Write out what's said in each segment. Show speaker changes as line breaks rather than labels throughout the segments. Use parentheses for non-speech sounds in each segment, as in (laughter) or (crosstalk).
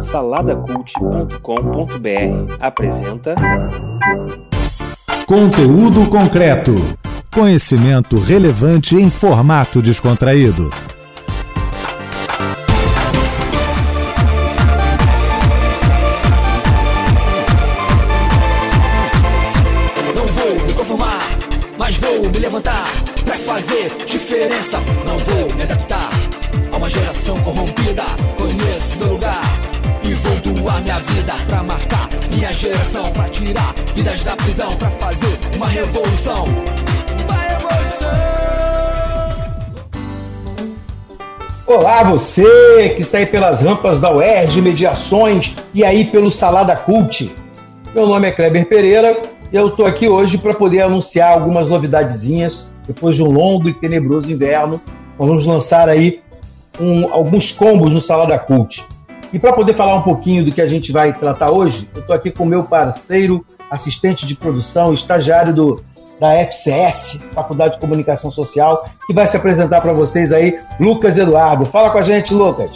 Saladacult.com.br apresenta
Conteúdo concreto. Conhecimento relevante em formato descontraído.
Não vou me conformar, mas vou me levantar pra fazer diferença. Não vou me adaptar a uma geração corrompida. Conheço meu doar minha vida pra marcar minha geração, pra tirar vidas da prisão, pra fazer uma revolução. Uma revolução.
Olá, você que está aí pelas rampas da UERJ, Mediações e aí pelo Salada Cult. Meu nome é Kleber Pereira e eu estou aqui hoje para poder anunciar algumas novidadezinhas. Depois de um longo e tenebroso inverno, vamos lançar aí um- alguns combos no Salada Cult. E para poder falar um pouquinho do que a gente vai tratar hoje, eu estou aqui com o meu parceiro, assistente de produção, estagiário do, da FCS, Faculdade de Comunicação Social, que vai se apresentar para vocês aí, Lucas Eduardo. Fala com a gente, Lucas.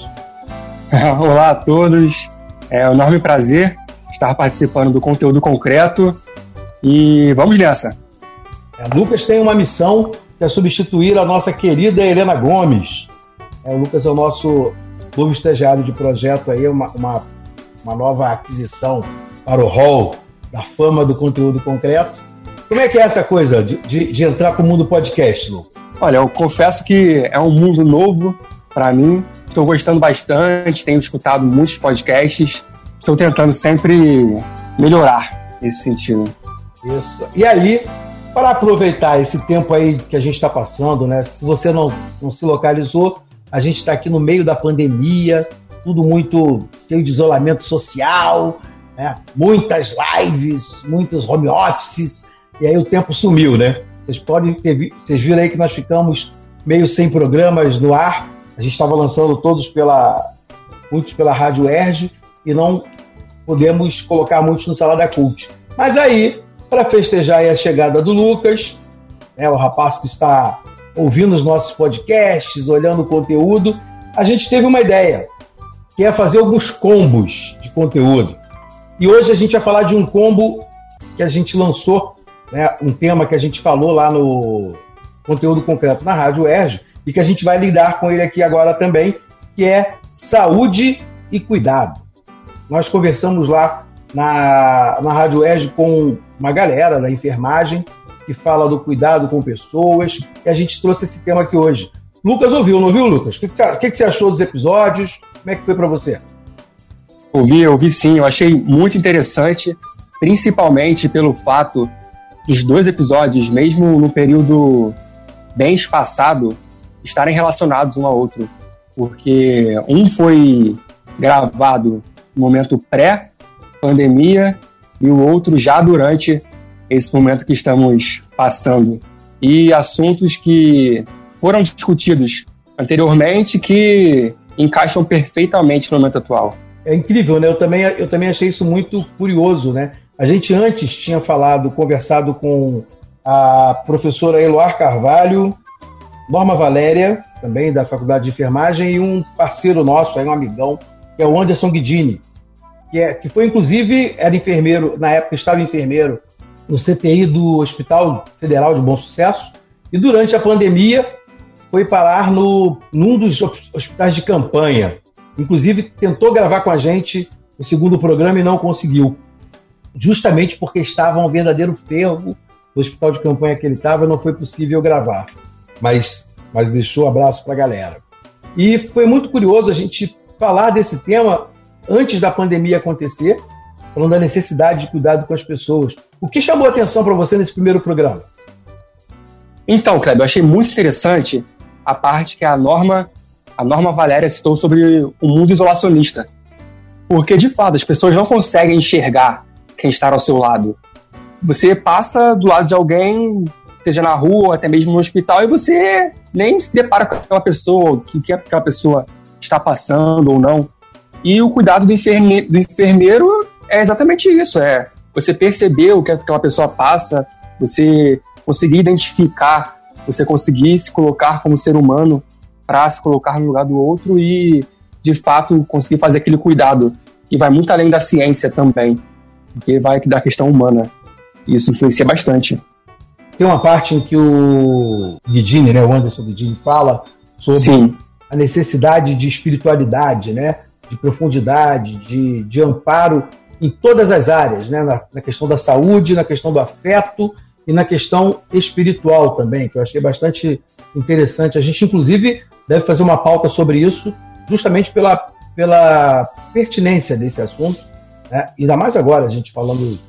(laughs)
Olá a todos, é um enorme prazer estar participando do conteúdo concreto e vamos nessa.
É, Lucas tem uma missão que é substituir a nossa querida Helena Gomes. É, o Lucas é o nosso novo estagiário de projeto aí, uma, uma, uma nova aquisição para o hall da fama do conteúdo concreto. Como é que é essa coisa de, de, de entrar para o mundo podcast, Lucas?
Olha, eu confesso que é um mundo novo para mim, estou gostando bastante, tenho escutado muitos podcasts, estou tentando sempre melhorar nesse sentido.
Isso. E aí, para aproveitar esse tempo aí que a gente está passando, né? Se você não, não se localizou, a gente está aqui no meio da pandemia, tudo muito cheio de isolamento social, né? Muitas lives, muitos home offices, e aí o tempo sumiu, né? Vocês podem ter vocês viram aí que nós ficamos meio sem programas no ar. A gente estava lançando todos pela muitos pela Rádio Erge e não podemos colocar muitos no Salada Cult. Mas aí, para festejar a chegada do Lucas, né, o rapaz que está ouvindo os nossos podcasts, olhando o conteúdo, a gente teve uma ideia, que é fazer alguns combos de conteúdo. E hoje a gente vai falar de um combo que a gente lançou, né, um tema que a gente falou lá no conteúdo concreto na Rádio Erge, e que a gente vai lidar com ele aqui agora também, que é saúde e cuidado. Nós conversamos lá na, na Rádio Erge com uma galera da enfermagem que fala do cuidado com pessoas e a gente trouxe esse tema aqui hoje. Lucas ouviu, não ouviu, Lucas? O que, que que você achou dos episódios? Como é que foi para você?
Ouvi, ouvi sim, eu achei muito interessante, principalmente pelo fato dos dois episódios, mesmo no período bem espaçado, estarem relacionados um ao outro. Porque um foi gravado no momento pré-pandemia e o outro já durante esse momento que estamos passando. E assuntos que foram discutidos anteriormente que encaixam perfeitamente no momento atual.
É incrível, né? Eu também, eu também achei isso muito curioso, né? A gente antes tinha falado, conversado com a professora Eloar Carvalho, Norma Valéria, também da Faculdade de Enfermagem, e um parceiro nosso, aí, um amigão, que é o Anderson Guidini, que, é, que foi inclusive, era enfermeiro, na época estava enfermeiro no CTI do Hospital Federal de Bom Sucesso, e durante a pandemia foi parar no, num dos hospitais de campanha. Inclusive, tentou gravar com a gente o segundo programa e não conseguiu. Justamente porque estava um verdadeiro fervo do hospital de campanha que ele estava, não foi possível gravar. Mas, mas deixou abraço para a galera. E foi muito curioso a gente falar desse tema antes da pandemia acontecer, falando da necessidade de cuidado com as pessoas. O que chamou a atenção para você nesse primeiro programa?
Então, Kleber, eu achei muito interessante a parte que a Norma, a Norma Valéria citou sobre o mundo isolacionista. Porque, de fato, as pessoas não conseguem enxergar quem está ao seu lado. Você passa do lado de alguém, seja na rua, até mesmo no hospital, e você nem se depara com aquela pessoa, o que aquela pessoa está passando ou não. E o cuidado do, enferme do enfermeiro é exatamente isso, é você perceber o que aquela pessoa passa, você conseguir identificar, você conseguir se colocar como ser humano para se colocar no lugar do outro e de fato conseguir fazer aquele cuidado que vai muito além da ciência também, porque vai da questão humana. E isso influencia bastante.
Tem uma parte em que o Guidini, né, o Anderson Guidini, fala sobre Sim. a necessidade de espiritualidade, né, de profundidade, de, de amparo em todas as áreas, né, na, na questão da saúde, na questão do afeto e na questão espiritual também, que eu achei bastante interessante. A gente, inclusive, deve fazer uma pauta sobre isso, justamente pela, pela pertinência desse assunto, né? ainda mais agora, a gente falando de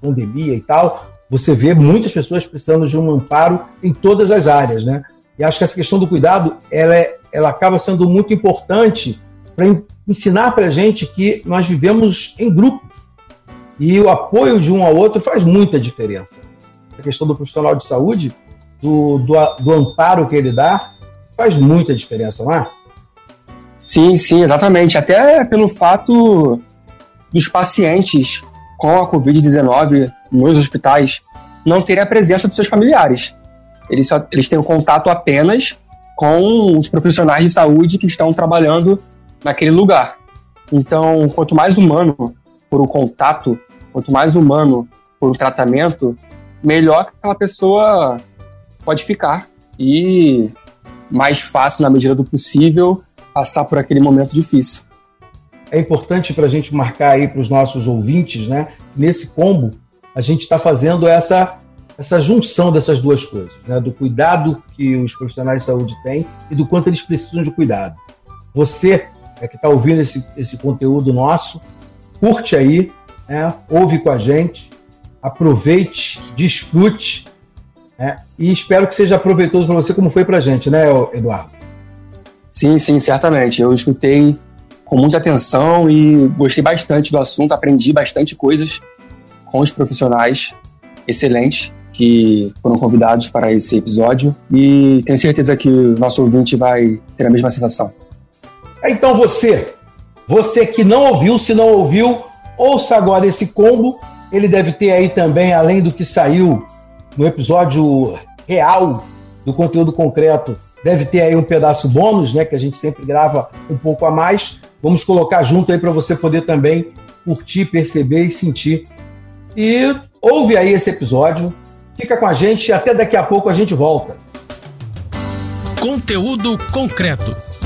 pandemia e tal, você vê muitas pessoas precisando de um amparo em todas as áreas, né? E acho que essa questão do cuidado, ela, é, ela acaba sendo muito importante para ensinar para a gente que nós vivemos em grupos e o apoio de um ao outro faz muita diferença. A questão do profissional de saúde, do, do, do amparo que ele dá, faz muita diferença, não é?
Sim, sim, exatamente. Até pelo fato dos pacientes com a Covid-19 nos hospitais não terem a presença dos seus familiares. Eles, só, eles têm um contato apenas com os profissionais de saúde que estão trabalhando naquele lugar. Então, quanto mais humano for o contato, quanto mais humano for o tratamento, melhor aquela pessoa pode ficar. E mais fácil, na medida do possível, passar por aquele momento difícil.
É importante para a gente marcar aí para os nossos ouvintes, né? Nesse combo, a gente está fazendo essa, essa junção dessas duas coisas, né? Do cuidado que os profissionais de saúde têm e do quanto eles precisam de cuidado. Você é que está ouvindo esse, esse conteúdo nosso, curte aí, né? ouve com a gente, aproveite, desfrute é, e espero que seja proveitoso para você, como foi para a gente, né, Eduardo?
Sim, sim, certamente. Eu escutei com muita atenção e gostei bastante do assunto, aprendi bastante coisas com os profissionais excelentes que foram convidados para esse episódio e tenho certeza que o nosso ouvinte vai ter a mesma sensação.
Então você, você que não ouviu, se não ouviu, ouça agora esse combo. Ele deve ter aí também, além do que saiu no episódio real do conteúdo concreto, deve ter aí um pedaço bônus, né, que a gente sempre grava um pouco a mais. Vamos colocar junto aí para você poder também curtir, perceber e sentir. E ouve aí esse episódio, fica com a gente e até daqui a pouco a gente volta.
Conteúdo concreto.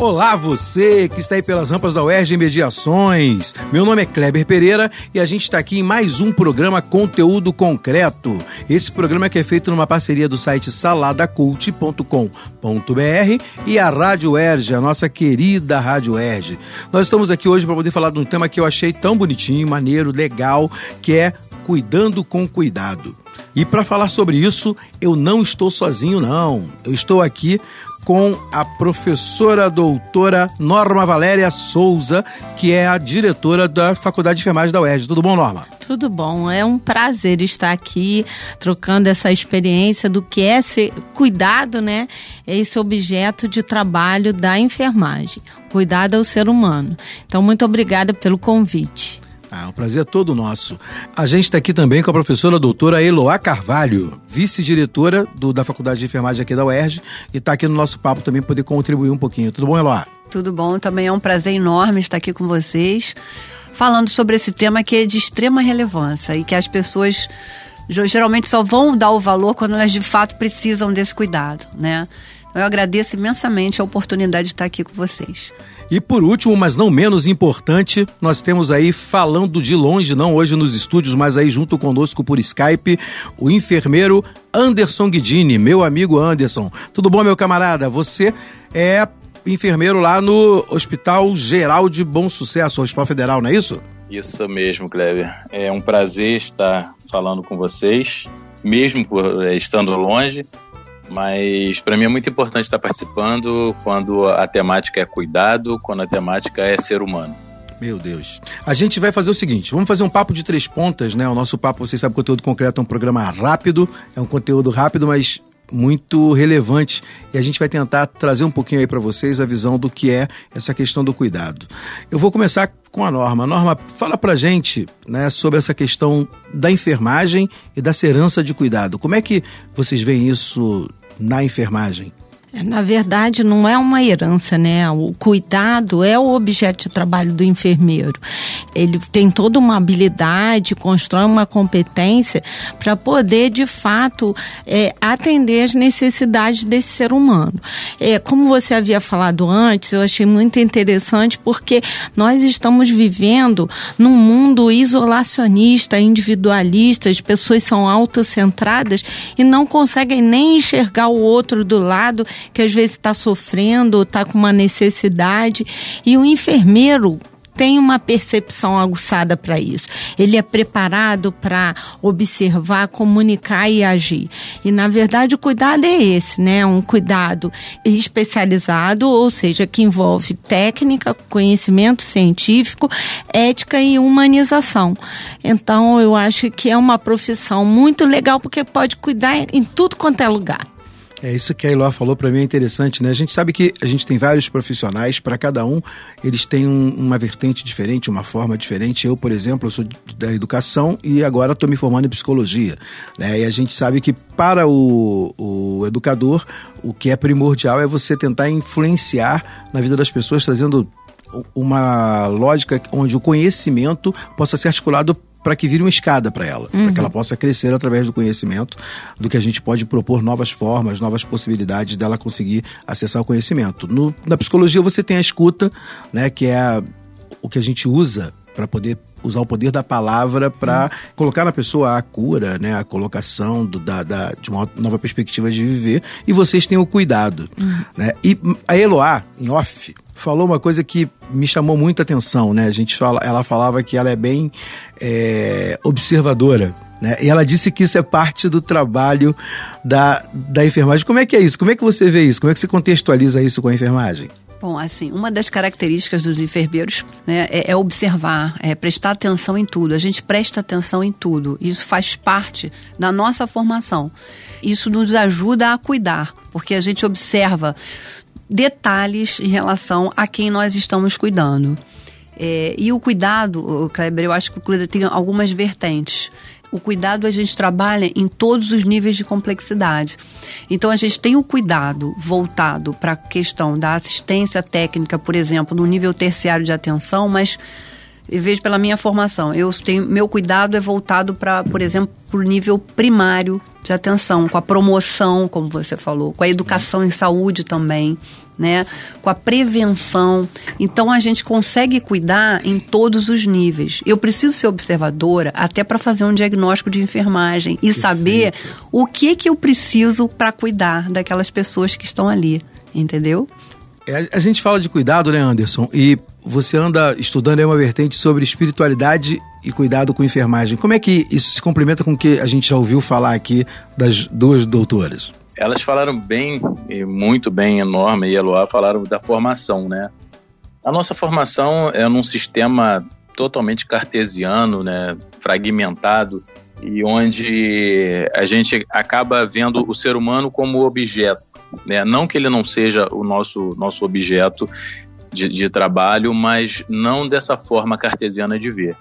Olá, você que está aí pelas rampas da UERJ Mediações. Meu nome é Kleber Pereira e a gente está aqui em mais um programa Conteúdo Concreto. Esse programa que é feito numa parceria do site saladacult.com.br e a Rádio UERJ, a nossa querida Rádio UERJ. Nós estamos aqui hoje para poder falar de um tema que eu achei tão bonitinho, maneiro, legal, que é cuidando com cuidado. E para falar sobre isso, eu não estou sozinho, não. Eu estou aqui com a professora doutora Norma Valéria Souza, que é a diretora da Faculdade de Enfermagem da UERJ. Tudo bom, Norma?
Tudo bom. É um prazer estar aqui trocando essa experiência do que é ser cuidado, né? Esse objeto de trabalho da enfermagem. Cuidado ao ser humano. Então, muito obrigada pelo convite.
Ah, o prazer é todo nosso. A gente está aqui também com a professora doutora Eloá Carvalho, vice-diretora da Faculdade de Enfermagem aqui da UERJ, e está aqui no nosso papo também poder contribuir um pouquinho. Tudo bom, Eloá?
Tudo bom, também é um prazer enorme estar aqui com vocês, falando sobre esse tema que é de extrema relevância e que as pessoas geralmente só vão dar o valor quando elas de fato precisam desse cuidado, né? Eu agradeço imensamente a oportunidade de estar aqui com vocês.
E por último, mas não menos importante, nós temos aí falando de longe, não hoje nos estúdios, mas aí junto conosco por Skype, o enfermeiro Anderson Guidini, meu amigo Anderson. Tudo bom, meu camarada? Você é enfermeiro lá no Hospital Geral de Bom Sucesso, Hospital Federal, não é isso?
Isso mesmo, Kleber. É um prazer estar falando com vocês, mesmo eh, estando longe. Mas para mim é muito importante estar participando quando a temática é cuidado, quando a temática é ser humano.
Meu Deus. A gente vai fazer o seguinte: vamos fazer um papo de três pontas, né? O nosso papo, vocês sabem, conteúdo concreto é um programa rápido, é um conteúdo rápido, mas
muito relevantes e a gente vai tentar trazer um pouquinho aí para vocês a visão do que é essa questão do cuidado. Eu vou começar com a Norma. Norma, fala pra gente né, sobre essa questão da enfermagem e da serança de cuidado. Como é que vocês veem isso na enfermagem?
É, na verdade, não é uma herança, né? O cuidado é o objeto de trabalho do enfermeiro. Ele tem toda uma habilidade, constrói uma competência para poder, de fato, é, atender as necessidades desse ser humano. É, como você havia falado antes, eu achei muito interessante porque nós estamos vivendo num mundo isolacionista, individualista, as pessoas são autocentradas e não conseguem nem enxergar o outro do lado que às vezes está sofrendo, está com uma necessidade. E o enfermeiro tem uma percepção aguçada para isso. Ele é preparado para observar, comunicar e agir. E na verdade o cuidado é esse, né? Um cuidado especializado, ou seja, que envolve técnica, conhecimento científico, ética e humanização. Então eu acho que é uma profissão muito legal porque pode cuidar em tudo quanto é lugar.
É isso que a Eloá falou para mim é interessante, né? A gente sabe que a gente tem vários profissionais, para cada um eles têm um, uma vertente diferente, uma forma diferente. Eu, por exemplo, sou da educação e agora estou me formando em psicologia, né? E a gente sabe que para o, o educador o que é primordial é você tentar influenciar na vida das pessoas, trazendo uma lógica onde o conhecimento possa ser articulado para que vire uma escada para ela, uhum. para que ela possa crescer através do conhecimento, do que a gente pode propor novas formas, novas possibilidades dela conseguir acessar o conhecimento. No, na psicologia você tem a escuta, né, que é a, o que a gente usa para poder usar o poder da palavra para uhum. colocar na pessoa a cura, né, a colocação do, da, da, de uma nova perspectiva de viver, e vocês têm o cuidado. Uhum. Né? E a Eloá, em off, falou uma coisa que me chamou muita atenção, né? A gente fala, ela falava que ela é bem é, observadora. Né? E ela disse que isso é parte do trabalho da, da enfermagem. Como é que é isso? Como é que você vê isso? Como é que você contextualiza isso com a enfermagem?
Bom, assim, uma das características dos enfermeiros né, é, é, observar, é prestar atenção em tudo. A gente presta atenção em tudo. Isso faz parte da nossa formação. Isso nos ajuda a cuidar, porque a gente observa detalhes em relação a quem nós estamos cuidando. É, e o cuidado, Kleber, eu acho que o cuidado tem algumas vertentes. O cuidado a gente trabalha em todos os níveis de complexidade. Então a gente tem o cuidado voltado para a questão da assistência técnica, por exemplo, no nível terciário de atenção, mas eu vejo pela minha formação, eu tenho meu cuidado é voltado para, por exemplo, para o nível primário de atenção, com a promoção, como você falou, com a educação em saúde também, né? Com a prevenção. Então a gente consegue cuidar em todos os níveis. Eu preciso ser observadora até para fazer um diagnóstico de enfermagem e Perfeito. saber o que que eu preciso para cuidar daquelas pessoas que estão ali, entendeu?
É, a gente fala de cuidado, né, Anderson? E você anda estudando aí uma vertente sobre espiritualidade e cuidado com enfermagem. Como é que isso se complementa com o que a gente já ouviu falar aqui das duas doutoras?
Elas falaram bem, muito bem, enorme, e Eloá falaram da formação, né? A nossa formação é num sistema totalmente cartesiano, né, fragmentado, e onde a gente acaba vendo o ser humano como objeto. Né? Não que ele não seja o nosso, nosso objeto de, de trabalho, mas não dessa forma cartesiana de ver.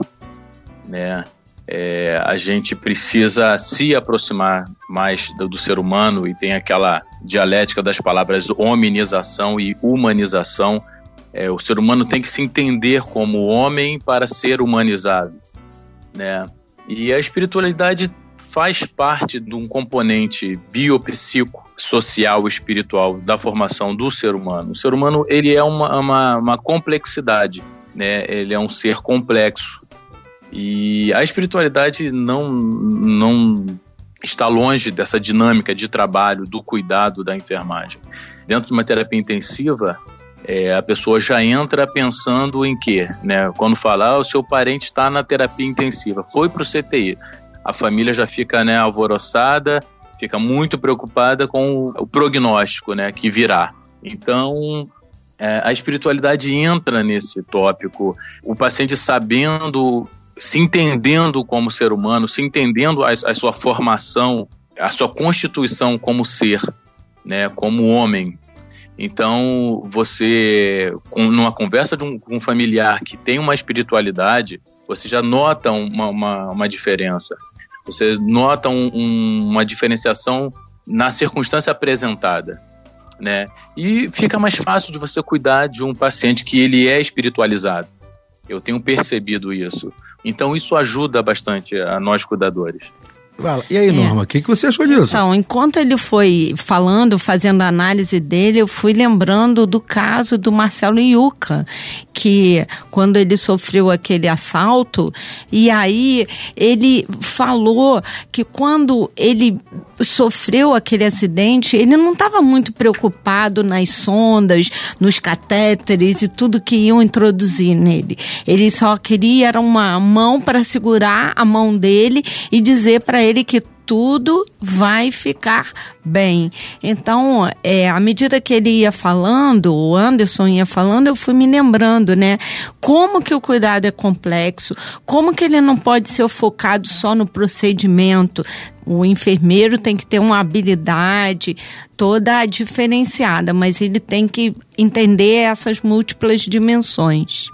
Né? É, a gente precisa se aproximar mais do, do, ser humano e tem aquela dialética das palavras hominização e humanização. É, o ser humano tem que se entender como homem para ser humanizado, né? E a espiritualidade faz parte de um componente biopsico, social, espiritual da formação do ser humano. O ser humano ele é uma, uma, uma complexidade, né? Ele é um ser complexo e a espiritualidade não não está longe dessa dinâmica de trabalho, do cuidado da enfermagem. Dentro de uma terapia intensiva, é, a pessoa já entra pensando em quê? Né? Quando falar, ah, o seu parente está na terapia intensiva, foi para o CTI a família já fica né, alvoroçada, fica muito preocupada com o prognóstico né, que virá. Então, é, a espiritualidade entra nesse tópico. O paciente sabendo, se entendendo como ser humano, se entendendo a, a sua formação a sua constituição como ser, né, como homem. Então, você, com, numa conversa de um, com um familiar que tem uma espiritualidade, você já nota uma, uma, uma diferença. Você nota um, um, uma diferenciação na circunstância apresentada, né? E fica mais fácil de você cuidar de um paciente que ele é espiritualizado. Eu tenho percebido isso. Então isso ajuda bastante a nós cuidadores.
E aí, é. Norma, o é. que, que você achou disso?
Então, enquanto ele foi falando, fazendo a análise dele, eu fui lembrando do caso do Marcelo Iuca, que quando ele sofreu aquele assalto, e aí ele falou que quando ele sofreu aquele acidente, ele não estava muito preocupado nas sondas, nos catéteres e tudo que iam introduzir nele. Ele só queria era uma mão para segurar a mão dele e dizer para ele que tudo vai ficar bem. Então, é, à medida que ele ia falando, o Anderson ia falando, eu fui me lembrando, né? Como que o cuidado é complexo, como que ele não pode ser focado só no procedimento. O enfermeiro tem que ter uma habilidade toda diferenciada, mas ele tem que entender essas múltiplas dimensões.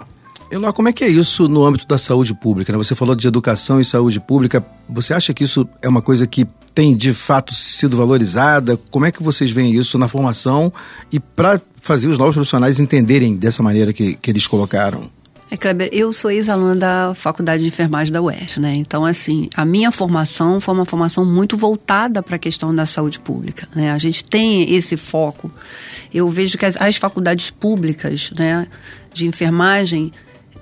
Eló, como é que é isso no âmbito da saúde pública? Né? Você falou de educação e saúde pública. Você acha que isso é uma coisa que tem de fato sido valorizada? Como é que vocês veem isso na formação e para fazer os novos profissionais entenderem dessa maneira que, que eles colocaram?
É, Kleber, eu sou ex-aluna da Faculdade de Enfermagem da UERJ, né? Então, assim, a minha formação foi uma formação muito voltada para a questão da saúde pública, né? A gente tem esse foco. Eu vejo que as, as faculdades públicas, né, de enfermagem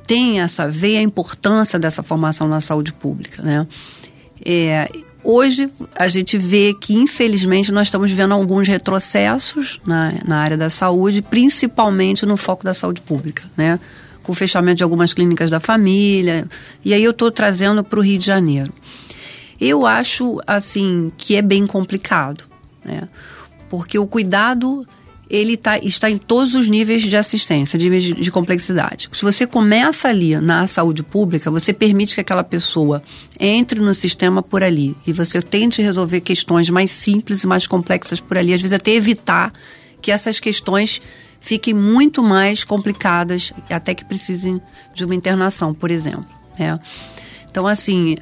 tem essa, vê a importância dessa formação na saúde pública, né? É, hoje a gente vê que infelizmente nós estamos vendo alguns retrocessos na, na área da saúde, principalmente no foco da saúde pública, né? Com o fechamento de algumas clínicas da família. E aí eu estou trazendo para o Rio de Janeiro. Eu acho assim que é bem complicado, né? Porque o cuidado ele tá, está em todos os níveis de assistência, de, de, de complexidade. Se você começa ali na saúde pública, você permite que aquela pessoa entre no sistema por ali e você tente resolver questões mais simples e mais complexas por ali, às vezes até evitar que essas questões fiquem muito mais complicadas, até que precisem de uma internação, por exemplo. Né? Então, assim,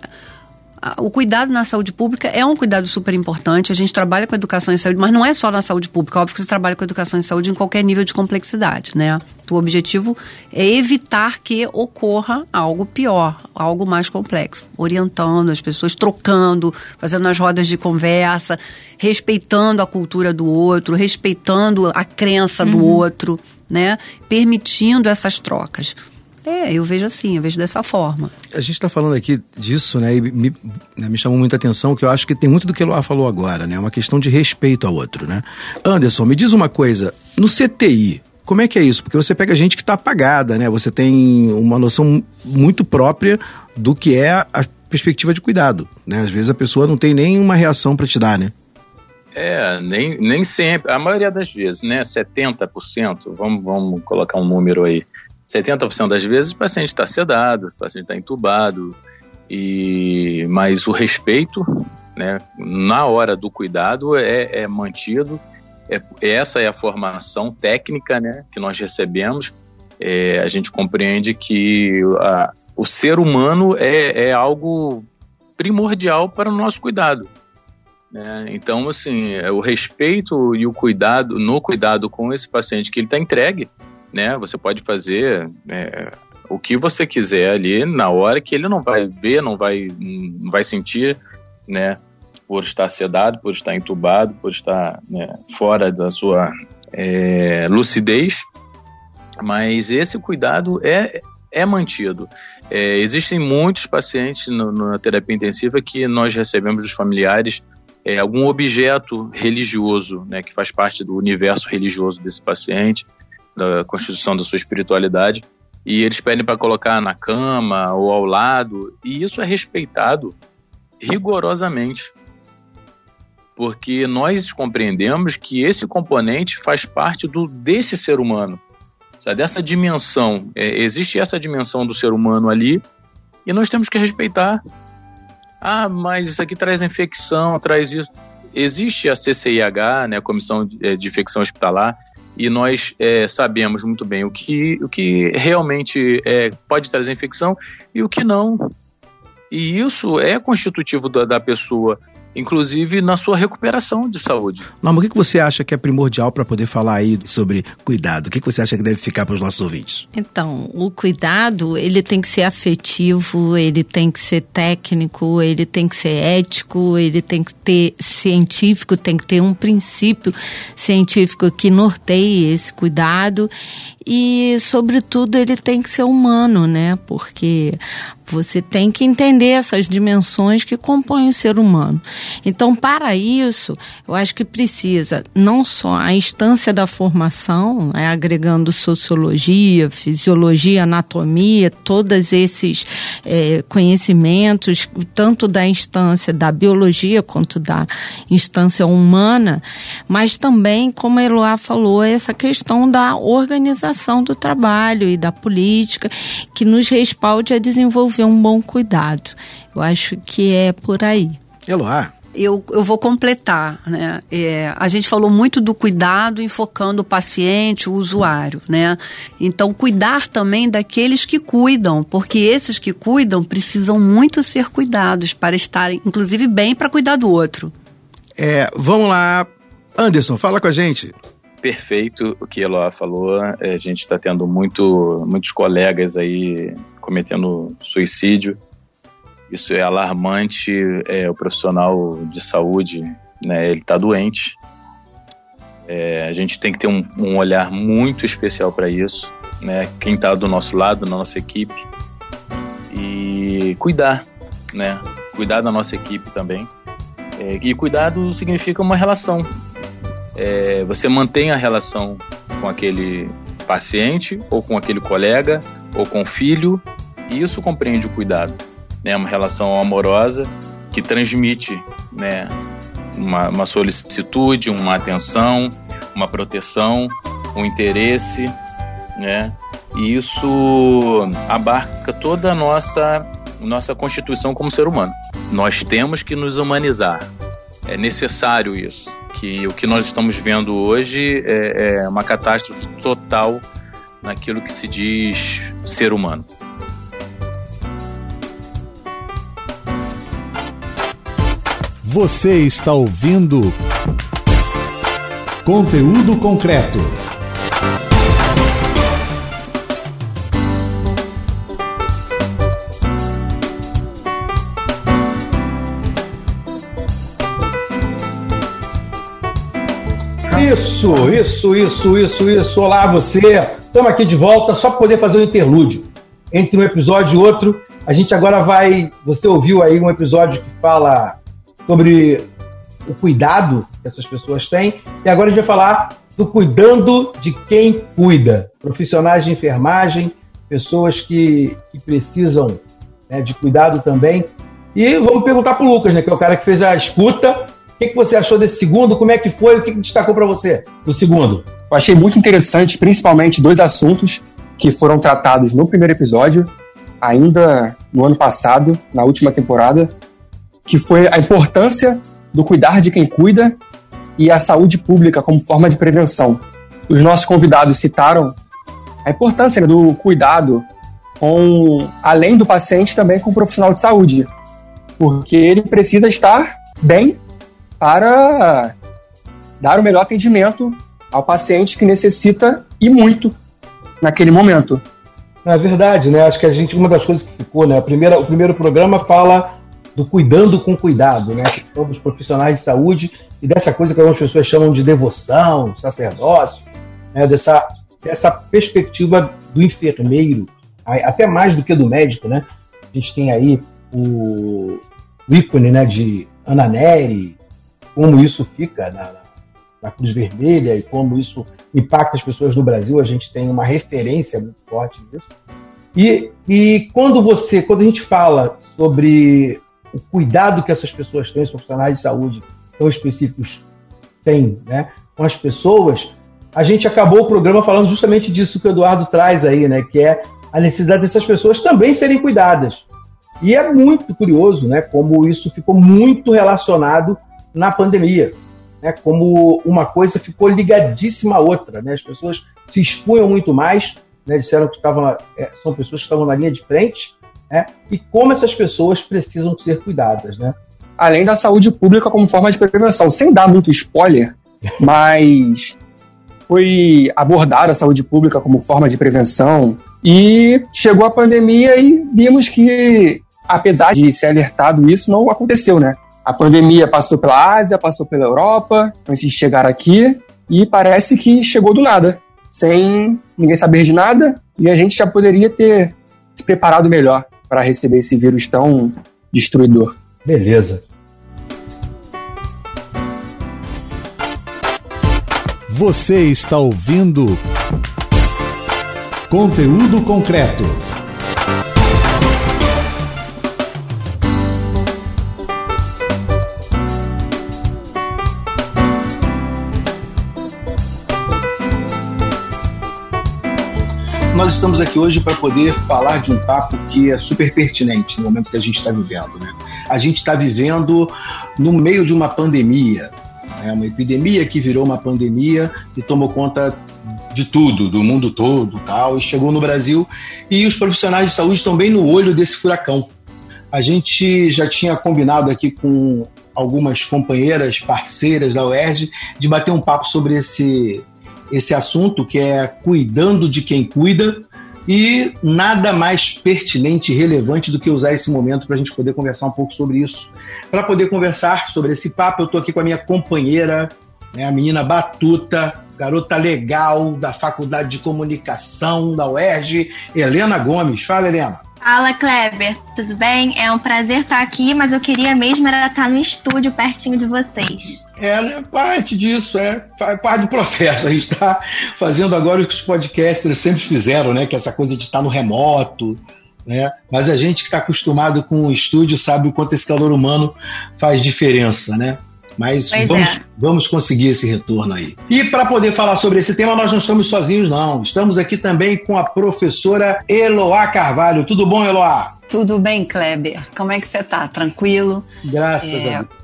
o cuidado na saúde pública é um cuidado super importante. A gente trabalha com educação e saúde, mas não é só na saúde pública. Óbvio que você trabalha com educação e saúde em qualquer nível de complexidade, né? O objetivo é evitar que ocorra algo pior, algo mais complexo. Orientando as pessoas, trocando, fazendo as rodas de conversa, respeitando a cultura do outro, respeitando a crença uhum. do outro, né? Permitindo essas trocas. É, eu vejo assim, eu vejo dessa forma.
A gente está falando aqui disso, né? E me, né, me chamou muita atenção que eu acho que tem muito do que Eloá falou agora, né? Uma questão de respeito ao outro, né? Anderson, me diz uma coisa. No CTI, como é que é isso? Porque você pega gente que está apagada, né? Você tem uma noção muito própria do que é a perspectiva de cuidado, né? Às vezes a pessoa não tem nem uma reação para te dar, né?
É, nem, nem sempre. A maioria das vezes, né? 70%, vamos, vamos colocar um número aí. 70% das vezes o paciente está sedado, o paciente está entubado, e mas o respeito, né, na hora do cuidado é, é mantido. É, essa é a formação técnica, né, que nós recebemos. É, a gente compreende que a, o ser humano é, é algo primordial para o nosso cuidado. Né? Então, assim, é, o respeito e o cuidado, no cuidado com esse paciente que ele está entregue, né? Você pode fazer é, o que você quiser ali na hora que ele não vai ver, não vai, não vai sentir, né? Por estar sedado, por estar entubado, por estar né, fora da sua é, lucidez. Mas esse cuidado é, é mantido. É, existem muitos pacientes no, na terapia intensiva que nós recebemos dos familiares é, algum objeto religioso, né, que faz parte do universo religioso desse paciente, da constituição da sua espiritualidade, e eles pedem para colocar na cama ou ao lado, e isso é respeitado rigorosamente. Porque nós compreendemos que esse componente faz parte do desse ser humano, sabe? dessa dimensão. É, existe essa dimensão do ser humano ali, e nós temos que respeitar. Ah, mas isso aqui traz infecção, traz isso. existe a CCIH, né, a Comissão de, é, Infecção Hospitalar, e nós é, sabemos muito bem o que, o que realmente é, pode trazer infecção e o que não. E isso é constitutivo da, da pessoa inclusive na sua recuperação de saúde.
Norma, o que você acha que é primordial para poder falar aí sobre cuidado? O que você acha que deve ficar para os nossos ouvintes?
Então, o cuidado, ele tem que ser afetivo, ele tem que ser técnico, ele tem que ser ético, ele tem que ter científico, tem que ter um princípio científico que norteie esse cuidado e, sobretudo, ele tem que ser humano, né? Porque você tem que entender essas dimensões que compõem o ser humano. Então, para isso, eu acho que precisa não só a instância da formação, né, agregando sociologia, fisiologia, anatomia, todos esses é, conhecimentos, tanto da instância da biologia quanto da instância humana, mas também, como a Eloá falou, essa questão da organização do trabalho e da política que nos respalde a desenvolver um bom cuidado. Eu acho que é por aí.
Eloá.
Eu, eu vou completar, né? É, a gente falou muito do cuidado enfocando o paciente, o usuário, né? Então, cuidar também daqueles que cuidam, porque esses que cuidam precisam muito ser cuidados para estarem, inclusive, bem para cuidar do outro.
É, vamos lá. Anderson, fala com a gente
perfeito o que Eloá falou. É, a gente está tendo muito, muitos colegas aí cometendo suicídio. Isso é alarmante. É, o profissional de saúde, né, ele está doente. É, a gente tem que ter um, um olhar muito especial para isso. Né, quem está do nosso lado, na nossa equipe. E cuidar, né? Cuidar da nossa equipe também. É, e cuidado significa uma relação é, você mantém a relação com aquele paciente, ou com aquele colega, ou com o filho, e isso compreende o cuidado. Né? Uma relação amorosa que transmite né, uma, uma solicitude, uma atenção, uma proteção, um interesse, né? E isso abarca toda a nossa nossa constituição como ser humano. Nós temos que nos humanizar. É necessário isso que o que nós estamos vendo hoje é, é uma catástrofe total naquilo que se diz ser humano.
Você está ouvindo conteúdo concreto.
Isso, isso, isso, isso, isso. Olá, você. Estamos aqui de volta só para poder fazer um interlúdio entre um episódio e outro. A gente agora vai. Você ouviu aí um episódio que fala sobre o cuidado que essas pessoas têm. E agora a gente vai falar do cuidando de quem cuida. Profissionais de enfermagem, pessoas que, que precisam né, de cuidado também. E vamos perguntar para o Lucas, né, que é o cara que fez a escuta que, que você achou desse segundo? Como é que foi? O que, que destacou para você do segundo?
Eu achei muito interessante, principalmente dois assuntos que foram tratados no primeiro episódio, ainda no ano passado, na última temporada, que foi a importância do cuidar de quem cuida e a saúde pública como forma de prevenção. Os nossos convidados citaram a importância do cuidado com além do paciente também com o profissional de saúde, porque ele precisa estar bem para dar o melhor atendimento ao paciente que necessita e muito naquele momento.
É verdade, né? Acho que a gente, uma das coisas que ficou, né? A primeira, o primeiro programa fala do cuidando com cuidado, né? Sobre os profissionais de saúde e dessa coisa que algumas pessoas chamam de devoção, sacerdócio, né? Dessa, dessa perspectiva do enfermeiro, até mais do que do médico, né? A gente tem aí o, o ícone, né? De Ana Neri, como isso fica na, na Cruz Vermelha e como isso impacta as pessoas no Brasil, a gente tem uma referência muito forte disso. E, e quando você, quando a gente fala sobre o cuidado que essas pessoas têm, os profissionais de saúde tão específicos têm, né, com as pessoas, a gente acabou o programa falando justamente disso que o Eduardo traz aí, né, que é a necessidade dessas pessoas também serem cuidadas. E é muito curioso, né, como isso ficou muito relacionado na pandemia. Né, como uma coisa ficou ligadíssima à outra. Né, as pessoas se expunham muito mais, né, disseram que estavam, é, são pessoas que estavam na linha de frente, né, e como essas pessoas precisam ser cuidadas. Né?
Além da saúde pública como forma de prevenção, sem dar muito spoiler, (laughs) mas foi abordar a saúde pública como forma de prevenção e chegou a pandemia e vimos que, apesar de ser alertado isso, não aconteceu, né? A pandemia passou pela Ásia, passou pela Europa, antes de chegar aqui, e parece que chegou do nada, sem ninguém saber de nada, e a gente já poderia ter se preparado melhor para receber esse vírus tão destruidor.
Beleza.
Você está ouvindo Conteúdo Concreto.
Nós estamos aqui hoje para poder falar de um papo que é super pertinente no momento que a gente está vivendo. Né? A gente está vivendo no meio de uma pandemia, é uma epidemia que virou uma pandemia e tomou conta de tudo, do mundo todo, tal, e chegou no Brasil e os profissionais de saúde estão bem no olho desse furacão. A gente já tinha combinado aqui com algumas companheiras, parceiras da UERJ, de bater um papo sobre esse, esse assunto, que é cuidando de quem cuida, e nada mais pertinente e relevante do que usar esse momento para a gente poder conversar um pouco sobre isso. Para poder conversar sobre esse papo, eu estou aqui com a minha companheira, né, a menina Batuta, garota legal da Faculdade de Comunicação da UERJ, Helena Gomes. Fala, Helena.
Fala, Kleber, tudo bem? É um prazer estar aqui, mas eu queria mesmo era estar no estúdio pertinho de vocês.
É, né? Parte disso, é parte do processo. A gente está fazendo agora o que os podcasters sempre fizeram, né? Que é essa coisa de estar no remoto, né? Mas a gente que está acostumado com o estúdio sabe o quanto esse calor humano faz diferença, né? Mas vamos, é. vamos conseguir esse retorno aí. E para poder falar sobre esse tema, nós não estamos sozinhos, não. Estamos aqui também com a professora Eloá Carvalho. Tudo bom, Eloá?
Tudo bem, Kleber. Como é que você está? Tranquilo?
Graças é, a Deus.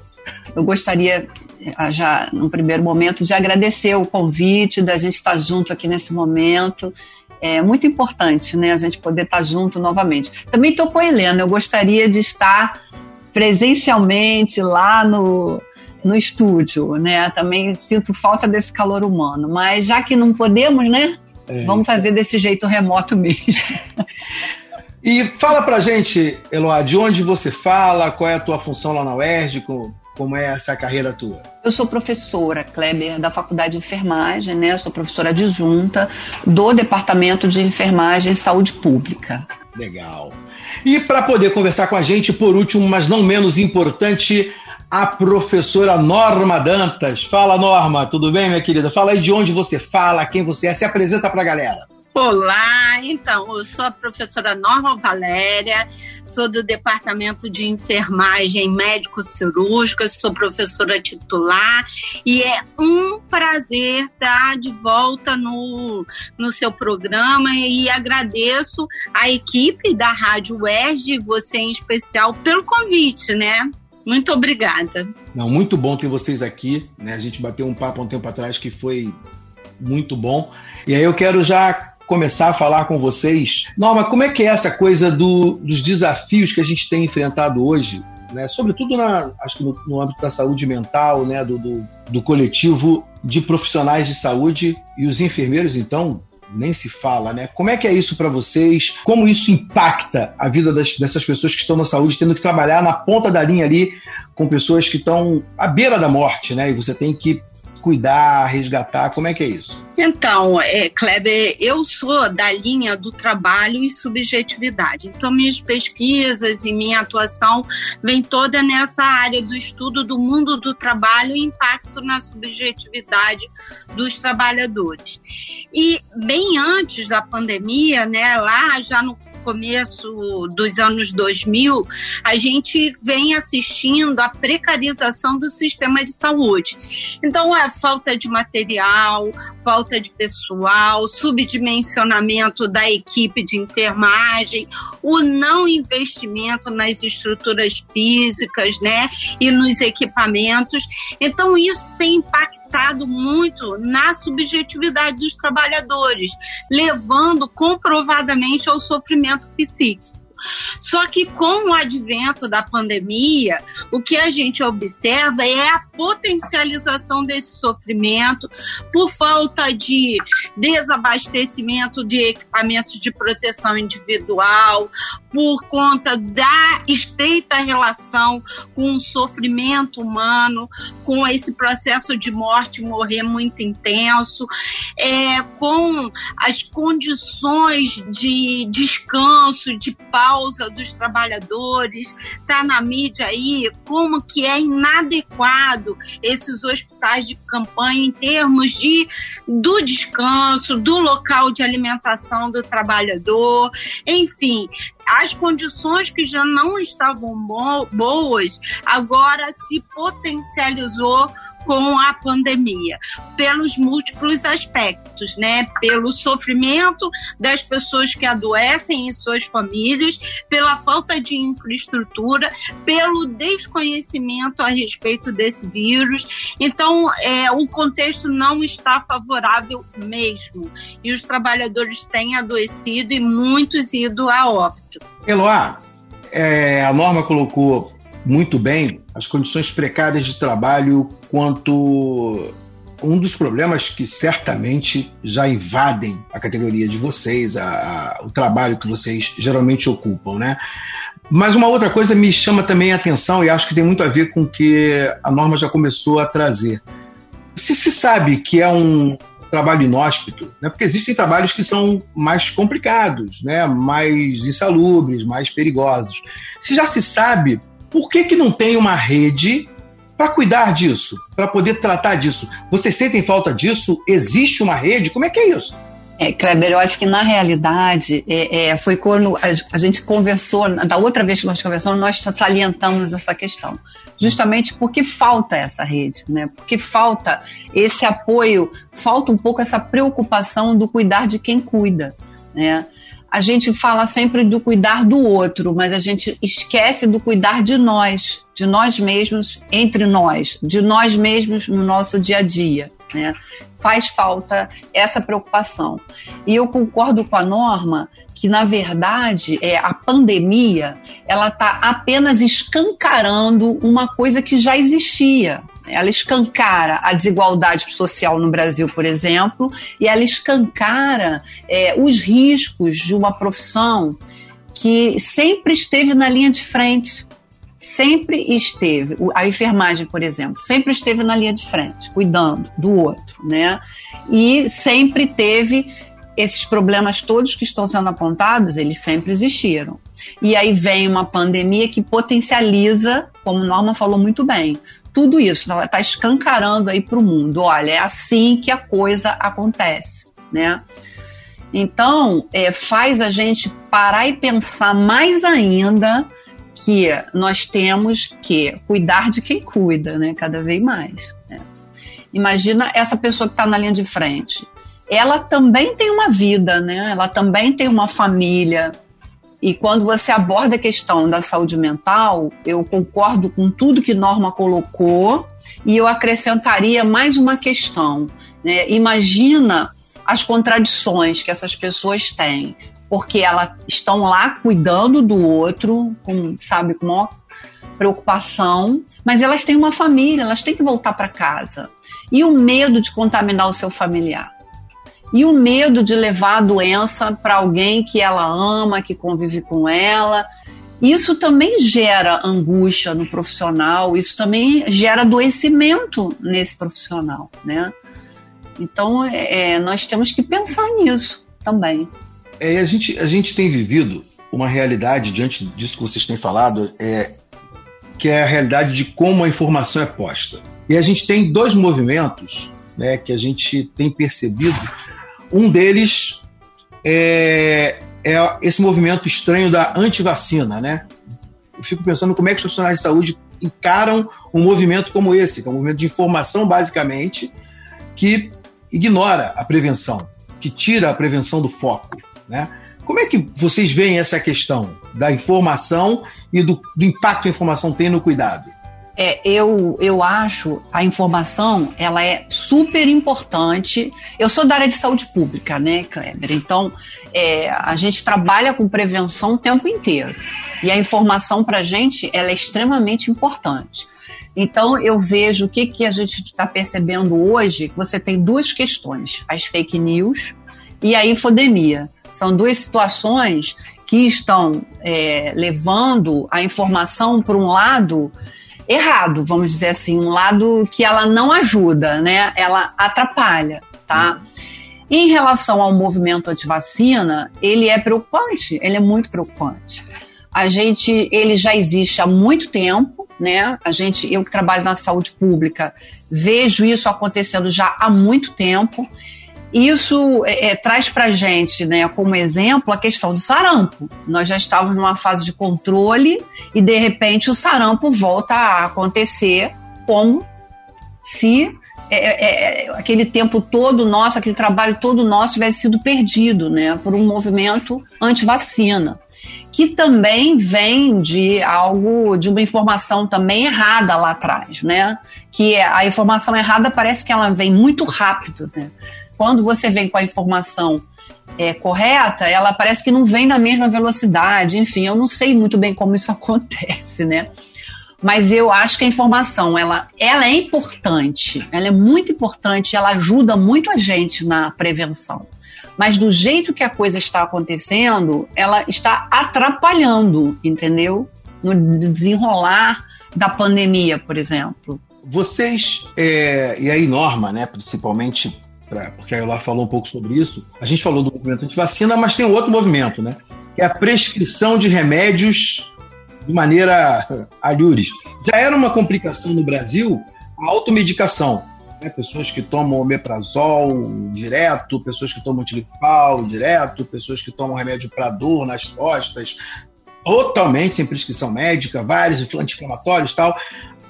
Eu gostaria eh, já no primeiro momento de agradecer o convite da gente estar junto aqui nesse momento. É muito importante, né, a gente poder estar junto novamente. Também estou com a Helena, eu gostaria de estar presencialmente lá no, no estúdio, né? Também sinto falta desse calor humano, mas já que não podemos, né? É. Vamos fazer desse jeito remoto mesmo.
E fala pra gente, Eloá, de onde você fala, qual é a tua função lá na UERJ, como é essa carreira tua?
Eu sou professora, Kleber, da Faculdade de Enfermagem, né? Eu sou professora adjunta do Departamento de Enfermagem e Saúde Pública.
Legal. E para poder conversar com a gente, por último, mas não menos importante, a professora Norma Dantas. Fala, Norma, tudo bem, minha querida? Fala aí de onde você fala, quem você é, se apresenta para a galera.
Olá, então, eu sou a professora Norma Valéria, sou do Departamento de Enfermagem Médico-Cirúrgica, sou professora titular e é um prazer estar de volta no, no seu programa e agradeço a equipe da Rádio UERJ, você em especial, pelo convite, né? Muito obrigada.
Não, muito bom ter vocês aqui. Né? A gente bateu um papo há um tempo atrás que foi muito bom. E aí eu quero já começar a falar com vocês. Norma, como é que é essa coisa do, dos desafios que a gente tem enfrentado hoje? Né? Sobretudo na, acho que no, no âmbito da saúde mental, né? do, do, do coletivo de profissionais de saúde e os enfermeiros, então, nem se fala, né? Como é que é isso para vocês? Como isso impacta a vida das, dessas pessoas que estão na saúde, tendo que trabalhar na ponta da linha ali com pessoas que estão à beira da morte, né? E você tem que cuidar, resgatar? Como é que é isso?
Então, é, Kleber, eu sou da linha do trabalho e subjetividade. Então, minhas pesquisas e minha atuação vem toda nessa área do estudo do mundo do trabalho e impacto na subjetividade dos trabalhadores. E bem antes da pandemia, né, lá já no começo dos anos 2000, a gente vem assistindo a precarização do sistema de saúde. Então, a falta de material, falta de pessoal, subdimensionamento da equipe de enfermagem, o não investimento nas estruturas físicas, né, e nos equipamentos. Então, isso tem impactado muito na subjetividade dos trabalhadores, levando comprovadamente ao sofrimento psíquico. Só que com o advento da pandemia, o que a gente observa é a potencialização desse sofrimento por falta de desabastecimento de equipamentos de proteção individual, por conta da estreita relação com o sofrimento humano, com esse processo de morte morrer muito intenso, é, com as condições de descanso, de pausa dos trabalhadores, tá na mídia aí como que é inadequado esses hospitais de campanha em termos de do descanso, do local de alimentação do trabalhador, enfim, as condições que já não estavam boas agora se potencializou com a pandemia, pelos múltiplos aspectos, né? Pelo sofrimento das pessoas que adoecem e suas famílias, pela falta de infraestrutura, pelo desconhecimento a respeito desse vírus. Então, é, o contexto não está favorável mesmo. E os trabalhadores têm adoecido e muitos ido a óbito.
Eloá, é, a norma colocou muito bem as condições precárias de trabalho quanto um dos problemas que certamente já invadem a categoria de vocês, a, a, o trabalho que vocês geralmente ocupam, né? Mas uma outra coisa me chama também a atenção e acho que tem muito a ver com o que a norma já começou a trazer. Se se sabe que é um trabalho inóspito, né, porque existem trabalhos que são mais complicados, né, mais insalubres, mais perigosos. Se já se sabe, por que, que não tem uma rede para cuidar disso, para poder tratar disso? Vocês sentem falta disso? Existe uma rede? Como é que é isso?
É, Kleber, eu acho que na realidade é, é, foi quando a, a, gente conversou, da outra vez que nós conversamos, nós salientamos essa questão. Justamente porque falta essa rede, né? Porque falta esse apoio, falta um pouco essa preocupação do cuidar de quem cuida, né? A gente fala sempre do cuidar do outro, mas a gente esquece do cuidar de nós, de nós mesmos, entre nós, de nós mesmos no nosso dia a dia. Né? Faz falta essa preocupação. E eu concordo com a Norma que, na verdade, é, a pandemia ela está apenas escancarando uma coisa que já existia ela escancara a desigualdade social no Brasil, por exemplo, e ela escancara é, os riscos de uma profissão que sempre esteve na linha de frente. Sempre esteve, a enfermagem, por exemplo, sempre esteve na linha de frente, cuidando do outro, né? E sempre teve esses problemas todos que estão sendo apontados, eles sempre existiram. E aí vem uma pandemia que potencializa, como Norma falou muito bem, tudo isso, ela está escancarando aí para o mundo. Olha, é assim que a coisa acontece, né? Então, é, faz a gente parar e pensar mais ainda que nós temos que cuidar de quem cuida, né? Cada vez mais. Né? Imagina essa pessoa que está na linha de frente. Ela também tem uma vida, né? Ela também tem uma família, e quando você aborda a questão da saúde mental, eu concordo com tudo que Norma colocou e eu acrescentaria mais uma questão. Né? Imagina as contradições que essas pessoas têm, porque elas estão lá cuidando do outro, com, sabe, com maior preocupação, mas elas têm uma família, elas têm que voltar para casa. E o medo de contaminar o seu familiar e o medo de levar a doença para alguém que ela ama, que convive com ela. Isso também gera angústia no profissional, isso também gera adoecimento nesse profissional, né? Então, é, é nós temos que pensar nisso também.
É, a, gente, a gente tem vivido uma realidade, diante disso que vocês têm falado, é, que é a realidade de como a informação é posta. E a gente tem dois movimentos né, que a gente tem percebido um deles é, é esse movimento estranho da antivacina, né? Eu fico pensando como é que os profissionais de saúde encaram um movimento como esse, que é um movimento de informação, basicamente, que ignora a prevenção, que tira a prevenção do foco, né? Como é que vocês veem essa questão da informação e do, do impacto que a informação tem no cuidado?
É, eu, eu acho a informação ela é super importante. Eu sou da área de saúde pública, né, Kleber? Então, é, a gente trabalha com prevenção o tempo inteiro. E a informação para a gente ela é extremamente importante. Então, eu vejo o que, que a gente está percebendo hoje, que você tem duas questões, as fake news e a infodemia. São duas situações que estão é, levando a informação para um lado errado, vamos dizer assim, um lado que ela não ajuda, né? Ela atrapalha, tá? Em relação ao movimento antivacina, ele é preocupante, ele é muito preocupante. A gente, ele já existe há muito tempo, né? A gente, eu que trabalho na saúde pública, vejo isso acontecendo já há muito tempo. Isso é, é, traz para gente, né, como exemplo, a questão do sarampo. Nós já estávamos numa fase de controle e, de repente, o sarampo volta a acontecer como se é, é, é, aquele tempo todo nosso, aquele trabalho todo nosso tivesse sido perdido né, por um movimento anti-vacina. Que também vem de algo, de uma informação também errada lá atrás, né? Que a informação errada parece que ela vem muito rápido, né? Quando você vem com a informação é, correta, ela parece que não vem na mesma velocidade. Enfim, eu não sei muito bem como isso (laughs) acontece, né? Mas eu acho que a informação, ela, ela é importante, ela é muito importante, ela ajuda muito a gente na prevenção. Mas do jeito que a coisa está acontecendo, ela está atrapalhando, entendeu? No desenrolar da pandemia, por exemplo.
Vocês, é, e aí Norma, né, principalmente pra, porque a Elar falou um pouco sobre isso. A gente falou do movimento de vacina, mas tem outro movimento, né? Que é a prescrição de remédios de maneira alhures. Já era uma complicação no Brasil a automedicação. Né? Pessoas que tomam omeprazol direto, pessoas que tomam tilipal direto, pessoas que tomam remédio para dor nas costas, totalmente sem prescrição médica, vários anti-inflamatórios tal.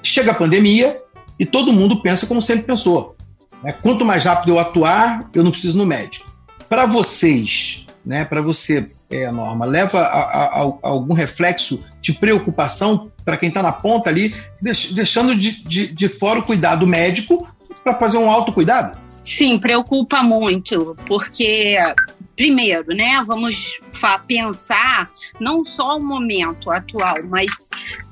Chega a pandemia e todo mundo pensa como sempre pensou. Né? Quanto mais rápido eu atuar, eu não preciso no médico. Para vocês, né, para você, é, Norma, leva a, a, a, algum reflexo de preocupação para quem está na ponta ali, deixando de, de, de fora o cuidado médico para fazer um autocuidado?
Sim, preocupa muito, porque primeiro, né, vamos pensar não só o momento atual, mas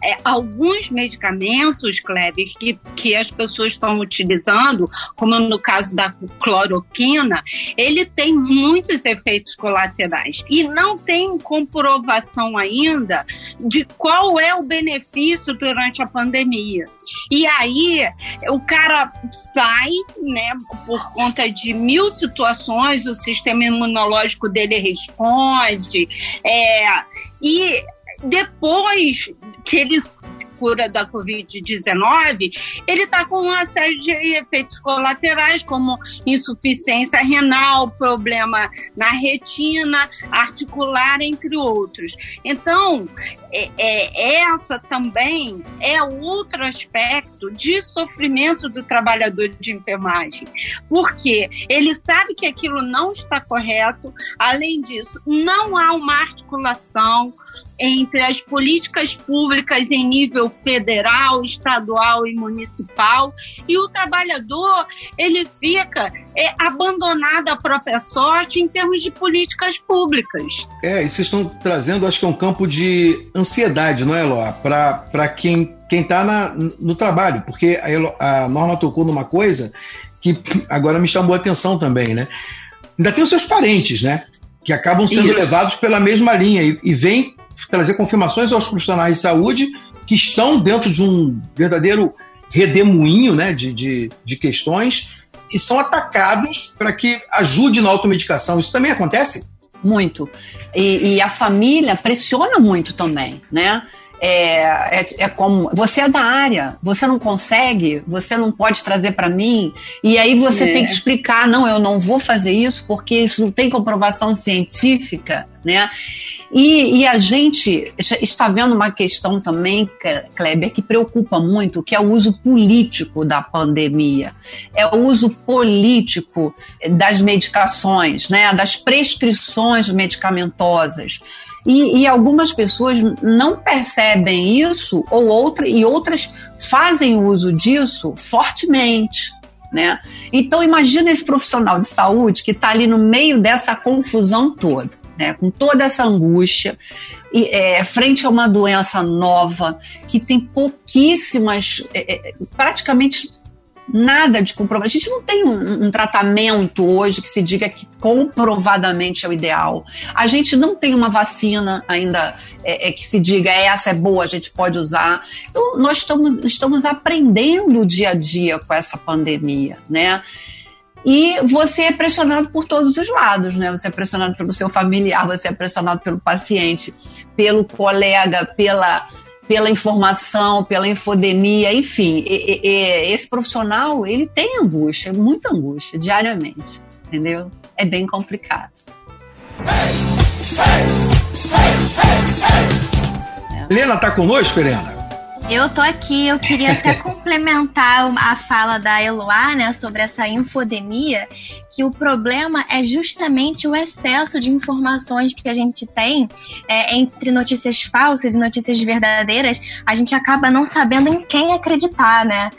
é, alguns medicamentos, Kleber, que, que as pessoas estão utilizando, como no caso da cloroquina, ele tem muitos efeitos colaterais e não tem comprovação ainda de qual é o benefício durante a pandemia. E aí o cara sai, né, por conta de mil situações, o sistema imunológico dele responde é, e depois que ele se cura da Covid-19, ele está com uma série de efeitos colaterais, como insuficiência renal, problema na retina, articular, entre outros. Então, é, é, essa também é outro aspecto de sofrimento do trabalhador de enfermagem, porque ele sabe que aquilo não está correto, além disso, não há uma articulação entre as políticas públicas em nível federal, estadual e municipal, e o trabalhador ele fica é, abandonado à própria sorte em termos de políticas públicas.
É, e vocês estão trazendo, acho que é um campo de ansiedade, não é, Eloá? Para quem quem está no trabalho, porque a, Elo, a Norma tocou numa coisa que agora me chamou a atenção também, né? Ainda tem os seus parentes, né? Que acabam sendo Isso. levados pela mesma linha e, e vem trazer confirmações aos profissionais de saúde que estão dentro de um verdadeiro redemoinho né, de, de, de questões e são atacados para que ajude na automedicação. Isso também acontece?
Muito. E, e, a família pressiona muito também, né? É, é, é, como você é da área, você não consegue, você não pode trazer para mim, e aí você é. tem que explicar, não, eu não vou fazer isso porque isso não tem comprovação científica, né? E, e, a gente está vendo uma questão também, Kleber, que preocupa muito, que é o uso político da pandemia. É o uso político das medicações, né, das prescrições medicamentosas. E, e, algumas pessoas não percebem isso ou outra, e outras fazem uso disso fortemente. Né? Então imagina esse profissional de saúde que está ali no meio dessa confusão toda, né? com toda essa angústia, e, é, frente a uma doença nova que tem pouquíssimas, é, é praticamente nada de comprovado. A gente não tem um, um, tratamento hoje que se diga que comprovadamente é o ideal. A gente não tem uma vacina ainda é, é, que se diga essa é boa, a gente pode usar. Então, nós estamos, estamos aprendendo dia a dia com essa pandemia, né? E você é pressionado por todos os lados, né? Você é pressionado pelo seu familiar, você é pressionado pelo paciente, pelo colega, pela pela informação, pela infodemia, enfim, e, e, esse profissional ele tem angústia, muita angústia diariamente, entendeu? É bem complicado.
Helena tá conosco, Helena?
Eu tô aqui, eu queria até (laughs) complementar a fala da Eloá, né, sobre essa infodemia, que o problema é justamente o excesso de informações que a gente tem é, entre notícias falsas e notícias verdadeiras, a gente acaba não sabendo em quem acreditar, né?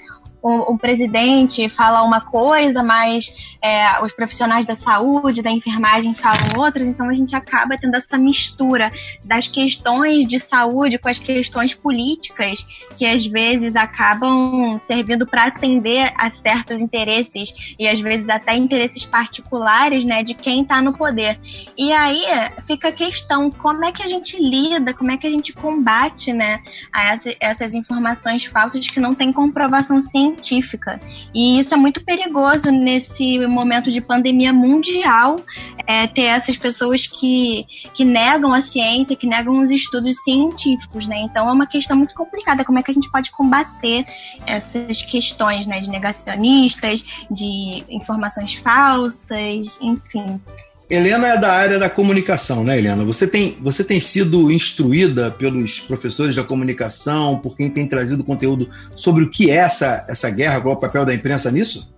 O, o presidente fala uma coisa, mas é, os profissionais da saúde, da enfermagem falam outras, então a gente acaba tendo essa mistura das questões de saúde com as questões políticas, que às vezes acabam servindo para atender a certos interesses e às vezes até interesses particulares, né, de quem está no poder. E aí fica a questão, como é que a gente lida, como é que a gente combate, né, essa, essas informações falsas que não têm comprovação científica científica. E isso é muito perigoso nesse momento de pandemia mundial, é, ter essas pessoas que, que negam a ciência, que negam os estudos científicos, né? Então é uma questão muito complicada. Como é que a gente pode combater essas questões, né? De negacionistas, de informações falsas, enfim.
Helena é da área da comunicação, né, Helena? Você tem, você tem sido instruída pelos professores da comunicação, por quem tem trazido conteúdo sobre o que é essa, essa guerra, qual é o papel da imprensa nisso?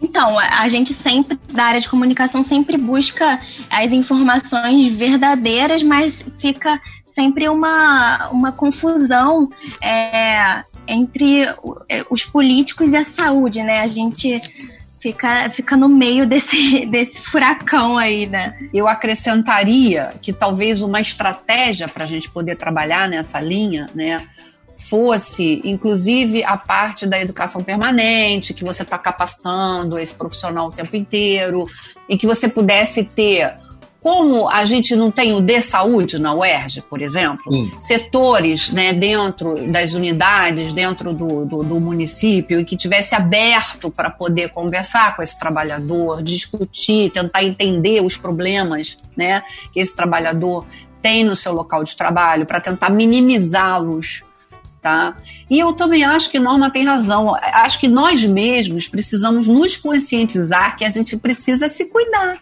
Então, a gente sempre, da área de comunicação, sempre busca as informações verdadeiras, mas fica sempre uma, uma confusão é, entre os políticos e a saúde, né? A gente fica, fica no meio desse, (laughs) desse furacão aí, né?
Eu acrescentaria que talvez uma estratégia para a gente poder trabalhar nessa linha, né? fosse, inclusive, a parte da educação permanente, que você está capacitando esse profissional o tempo inteiro, e que você pudesse ter como a gente não tem o de saúde na UERJ, por exemplo, setores né, dentro das unidades, dentro do, do, do município, e que tivesse aberto para poder conversar com esse trabalhador, discutir, tentar entender os problemas né, que esse trabalhador tem no seu local de trabalho, para tentar minimizá-los. Tá? E eu também acho que Norma tem razão. Acho que nós mesmos precisamos nos conscientizar que a gente precisa se cuidar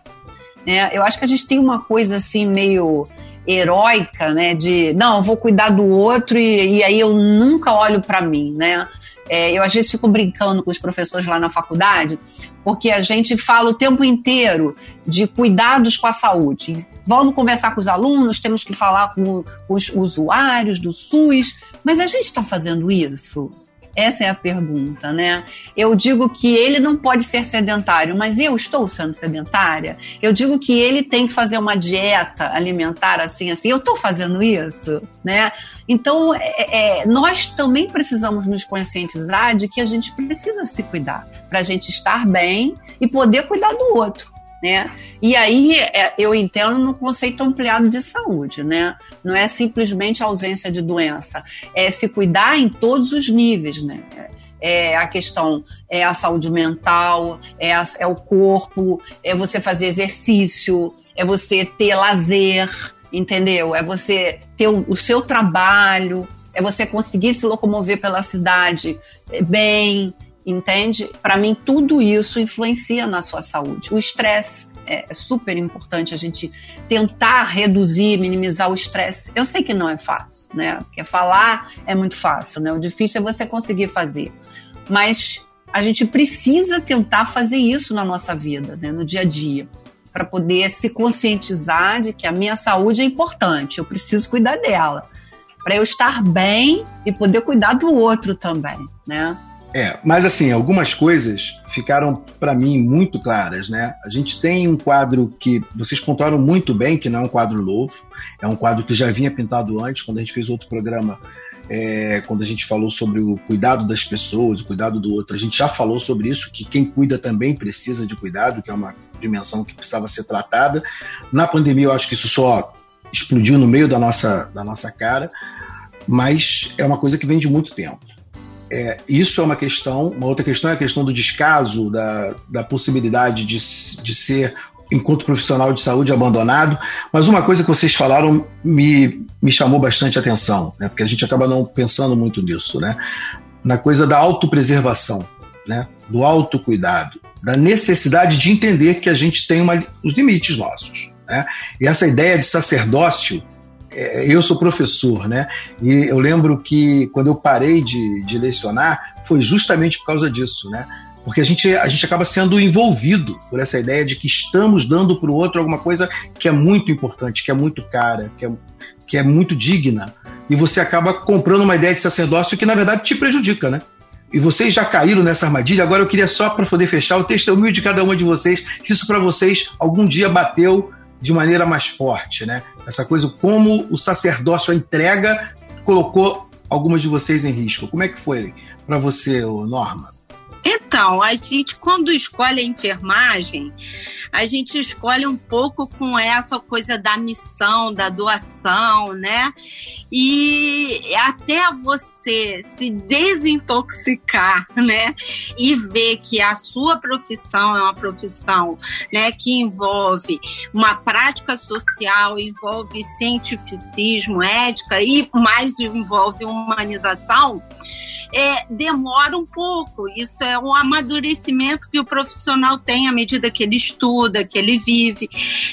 né? Eu acho que a gente tem uma coisa assim meio heróica, né? De não, vou cuidar do outro e, e aí eu nunca olho para mim, né? É, eu às vezes fico brincando com os professores lá na faculdade, porque a gente fala o tempo inteiro de cuidados com a saúde. Vamos conversar com os alunos, temos que falar com os usuários do SUS, mas a gente está fazendo isso? Essa é a pergunta, né? Eu digo que ele não pode ser sedentário, mas eu estou sendo sedentária. Eu digo que ele tem que fazer uma dieta alimentar assim, assim. Eu estou fazendo isso, né? Então, é, é, nós também precisamos nos conscientizar de que a gente precisa se cuidar para a gente estar bem e poder cuidar do outro né? E aí é, eu entendo no conceito ampliado de saúde, né? Não é simplesmente ausência de doença, é se cuidar em todos os níveis, né? É a questão é a saúde mental, é, a, é o corpo, é você fazer exercício, é você ter lazer, entendeu? É você ter o, o seu trabalho, é você conseguir se locomover pela cidade é, bem, entende? Para mim, tudo isso influencia na sua saúde. O estresse é super importante a gente tentar reduzir, minimizar o estresse. Eu sei que não é fácil, né? Porque falar é muito fácil, né? O difícil é você conseguir fazer. Mas a gente precisa tentar fazer isso na nossa vida, né? no dia a dia, para poder se conscientizar de que a minha saúde é importante, eu preciso cuidar dela, para eu estar bem e poder cuidar do outro também, né?
É, mas assim, algumas coisas ficaram para mim muito claras, né? A gente tem um quadro que vocês pontuaram muito bem, que não é um quadro novo, é um quadro que já vinha pintado antes, quando a gente fez outro programa, é, quando a gente falou sobre o cuidado das pessoas, o cuidado do outro, a gente já falou sobre isso, que quem cuida também precisa de cuidado, que é uma dimensão que precisava ser tratada. Na pandemia, eu acho que isso só explodiu no meio da nossa, da nossa cara, mas é uma coisa que vem de muito tempo. É, isso é uma questão. Uma outra questão é a questão do descaso, da, da possibilidade de, de ser, enquanto profissional de saúde, abandonado. Mas uma coisa que vocês falaram me, me chamou bastante atenção, né? porque a gente acaba não pensando muito nisso, né? na coisa da autopreservação, né? do autocuidado, da necessidade de entender que a gente tem uma, os limites nossos. Né? E essa ideia de sacerdócio eu sou professor, né? E eu lembro que quando eu parei de, de lecionar foi justamente por causa disso, né? Porque a gente, a gente acaba sendo envolvido por essa ideia de que estamos dando para o outro alguma coisa que é muito importante, que é muito cara, que é, que é muito digna. E você acaba comprando uma ideia de sacerdócio que, na verdade, te prejudica, né? E vocês já caíram nessa armadilha. Agora eu queria só para poder fechar o testemunho de cada uma de vocês, que isso para vocês algum dia bateu de maneira mais forte, né? Essa coisa, como o sacerdócio, a entrega, colocou algumas de vocês em risco. Como é que foi para você, Norma?
Então, a gente, quando escolhe a enfermagem, a gente escolhe um pouco com essa coisa da missão, da doação, né? E até você se desintoxicar, né? E ver que a sua profissão é uma profissão, né? Que envolve uma prática social, envolve cientificismo, ética e mais envolve humanização é, demora um pouco. Isso é um amadurecimento que o profissional tem à medida que ele estuda, que ele vive.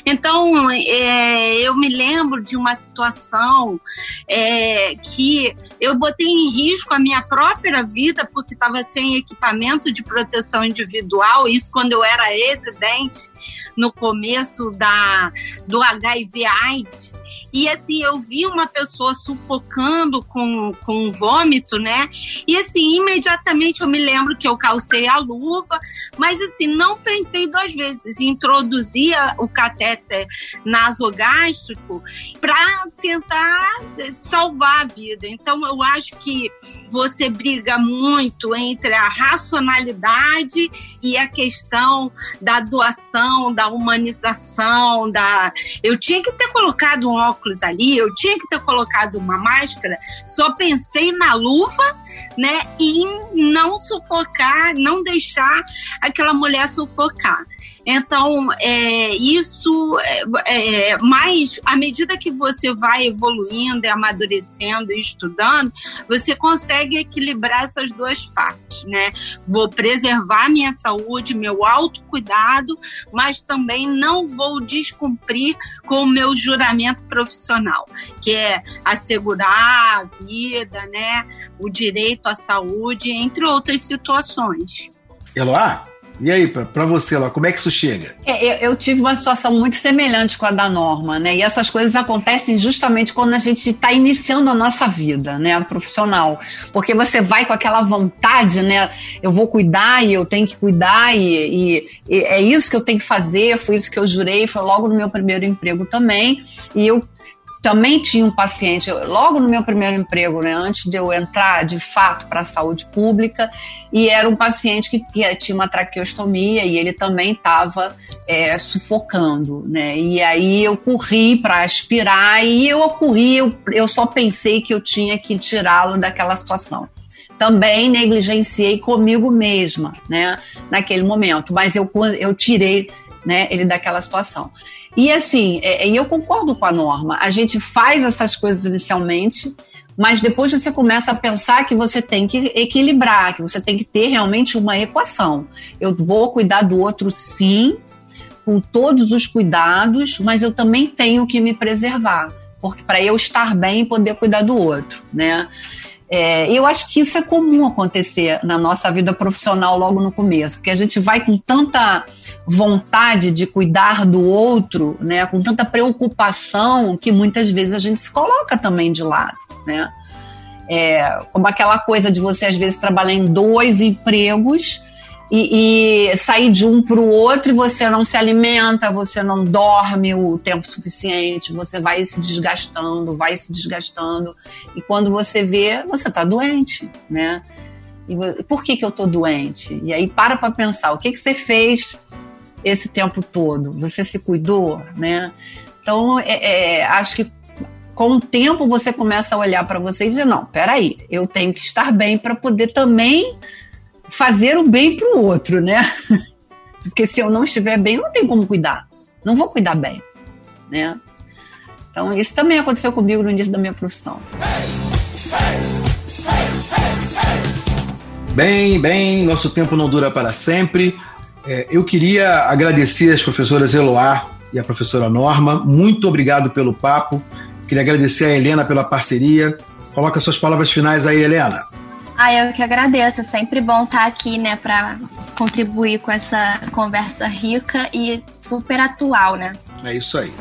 Então, é, eu me lembro de uma situação é, que eu botei em risco a minha própria vida porque estava sem equipamento de proteção individual, isso quando eu era residente no começo da, do HIV AIDS. E assim, eu vi uma pessoa sufocando com, com vômito, né? E assim, imediatamente eu me lembro que eu calcei a luva, mas assim, não pensei duas vezes. Introduzia o catéter nasogástrico para tentar salvar a vida. Então, eu acho que você briga muito entre a racionalidade e a questão da doação, da humanização, da. Eu tinha que ter colocado um óculos ali, eu tinha que ter colocado uma máscara, só pensei na luva, né? E em não sufocar, não deixar aquela mulher sufocar. Então, é, isso, é, é, mais à medida que você vai evoluindo, amadurecendo e estudando, você consegue equilibrar essas duas partes, né? Vou preservar minha saúde, meu autocuidado, mas também não vou descumprir com o meu juramento profissional, que é assegurar a vida, né? O direito à saúde, entre outras situações.
Eloá? E aí, para você lá, como é que isso chega?
É, eu, eu, tive uma situação muito semelhante com a da Norma, né? E essas coisas acontecem justamente quando a gente está iniciando a nossa vida, né, a profissional. Porque você vai com aquela vontade, né? Eu vou cuidar e eu tenho que cuidar e, e, e é isso que eu tenho que fazer, foi isso que eu jurei, foi logo no meu primeiro emprego também. E eu também tinha um paciente, logo no meu primeiro emprego, né, antes de eu entrar de fato para a saúde pública, e era um paciente que, que tinha uma traqueostomia e ele também estava é, sufocando, né? E aí eu corri para aspirar e eu corri, eu, eu só pensei que eu tinha que tirá-lo daquela situação também negligenciei comigo mesma, né, naquele momento, mas eu, eu tirei né, ele daquela situação. E assim, é, e eu concordo com a norma, a gente faz essas coisas inicialmente, mas depois você começa a pensar que você tem que equilibrar, que você tem que ter realmente uma equação. Eu vou cuidar do outro sim, com todos os cuidados, mas eu também tenho que me preservar, porque para eu estar bem e poder cuidar do outro, né? É, eu acho que isso é comum acontecer na nossa vida profissional logo no começo, porque a gente vai com tanta vontade de cuidar do outro, né, com tanta preocupação, que muitas vezes a gente se coloca também de lado né? É, como aquela coisa de você às vezes trabalhar em dois empregos e, e sair de um para o outro e você não se alimenta, você não dorme o tempo suficiente, você vai se desgastando, vai se desgastando e quando você vê, você está doente, né? E por que, que eu tô doente? E aí para para pensar, o que, que você fez esse tempo todo? Você se cuidou, né? Então, é, é, acho que com o tempo você começa a olhar para você e dizer: não, peraí, eu tenho que estar bem para poder também fazer o bem para o outro, né? (laughs) Porque se eu não estiver bem, não tem como cuidar. Não vou cuidar bem, né? Então, isso também aconteceu comigo no início da minha profissão.
Bem, bem, nosso tempo não dura para sempre. É, eu queria agradecer as professoras Eloá e a professora Norma. Muito obrigado pelo papo. Queria agradecer a Helena pela parceria. Coloca suas palavras finais aí, Helena.
Ah, eu que agradeço. É sempre bom estar aqui, né, para contribuir com essa conversa rica e super atual, né?
É isso aí.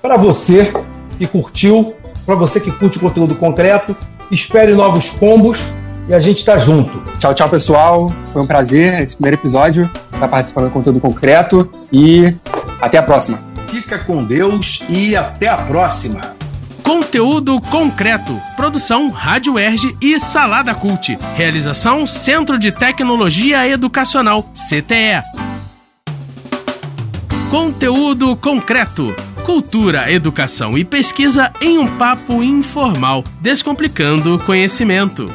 Para você que curtiu, para você que curte o conteúdo concreto, espere novos combos e a gente tá junto.
Tchau, tchau, pessoal. Foi um prazer esse primeiro episódio estar tá participando do conteúdo concreto e até a próxima.
Fica com Deus e até a próxima.
Conteúdo concreto. Produção Rádio Erge e Salada Cult. Realização Centro de Tecnologia Educacional, CTE. Conteúdo concreto. Cultura, educação e pesquisa em um papo informal, descomplicando conhecimento.